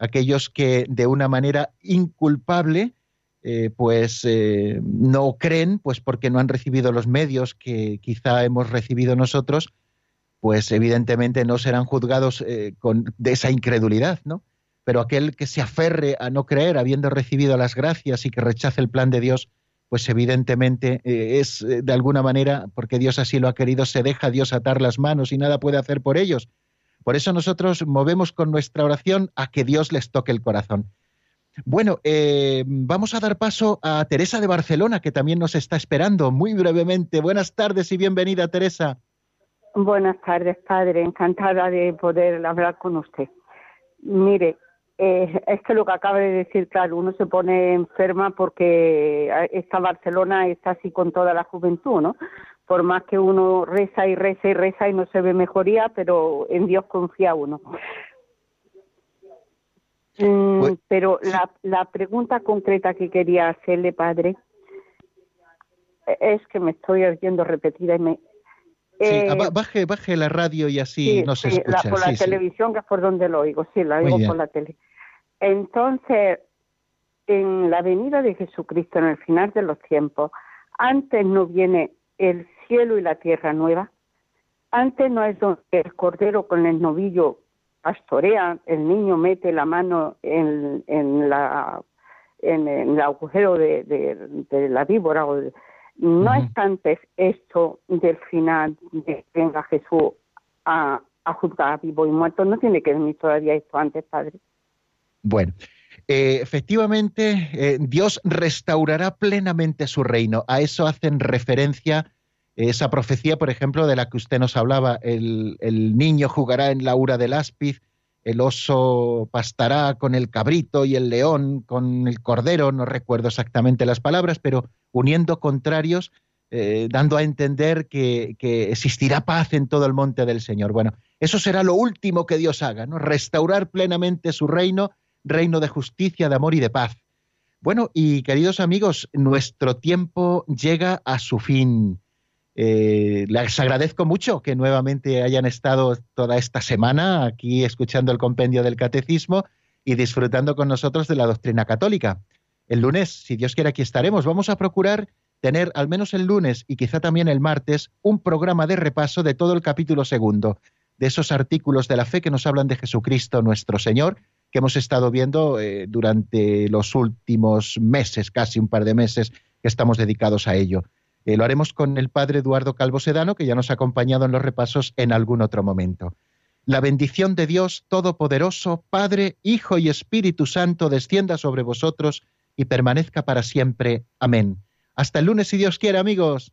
Aquellos que de una manera inculpable eh, pues eh, no creen, pues porque no han recibido los medios que quizá hemos recibido nosotros, pues evidentemente no serán juzgados con, de esa incredulidad, ¿no? Pero aquel que se aferre a no creer, habiendo recibido las gracias y que rechace el plan de Dios, pues evidentemente eh, es eh, de alguna manera, porque Dios así lo ha querido, se deja Dios atar las manos y nada puede hacer por ellos. Por eso nosotros movemos con nuestra oración a que Dios les toque el corazón. Bueno, eh, vamos a dar paso a Teresa de Barcelona, que también nos está esperando muy brevemente. Buenas tardes y bienvenida, Teresa. Buenas tardes, padre. Encantada de poder hablar con usted. Mire, eh, es que lo que acaba de decir, claro, uno se pone enferma porque esta Barcelona está así con toda la juventud, ¿no? Por más que uno reza y reza y reza y no se ve mejoría, pero en Dios confía uno. Mm, pues, pero la, la pregunta concreta que quería hacerle, padre, es que me estoy oyendo repetida y me... sí, ah, baje, baje la radio y así no se escucha. por la televisión, que es por donde lo oigo, sí, la oigo por la tele. Entonces, en la venida de Jesucristo, en el final de los tiempos, antes no viene el cielo y la tierra nueva, antes no es donde el cordero con el novillo pastorea, el niño mete la mano en, en la en, el agujero de, de, la víbora. no es antes esto del final de que venga Jesús a, a juzgar a vivo y muerto. No tiene que venir todavía esto antes, Padre. Bueno, eh, efectivamente, eh, Dios restaurará plenamente su reino. A eso hacen referencia esa profecía, por ejemplo, de la que usted nos hablaba, el, niño jugará en la ura del áspiz, el oso pastará con el cabrito y el león con el cordero, no recuerdo exactamente las palabras, pero uniendo contrarios, eh, dando a entender que, que, existirá paz en todo el monte del Señor. Bueno, eso será lo último que Dios haga, ¿no? Restaurar plenamente su reino, reino de justicia, de amor y de paz. Bueno, y queridos amigos, nuestro tiempo llega a su fin. Eh, les agradezco mucho que nuevamente hayan estado toda esta semana aquí escuchando el compendio del catecismo y disfrutando con nosotros de la doctrina católica. El lunes, si Dios quiere, aquí estaremos. Vamos a procurar tener al menos el lunes y quizá también el martes un programa de repaso de todo el capítulo segundo, de esos artículos de la fe que nos hablan de Jesucristo nuestro Señor, que hemos estado viendo eh, durante los últimos meses, casi un par de meses que estamos dedicados a ello. Eh, lo haremos con el padre Eduardo Calvo Sedano, que ya nos ha acompañado en los repasos en algún otro momento. La bendición de Dios Todopoderoso, Padre, Hijo y Espíritu Santo, descienda sobre vosotros y permanezca para siempre. Amén. Hasta el lunes, si Dios quiere, amigos.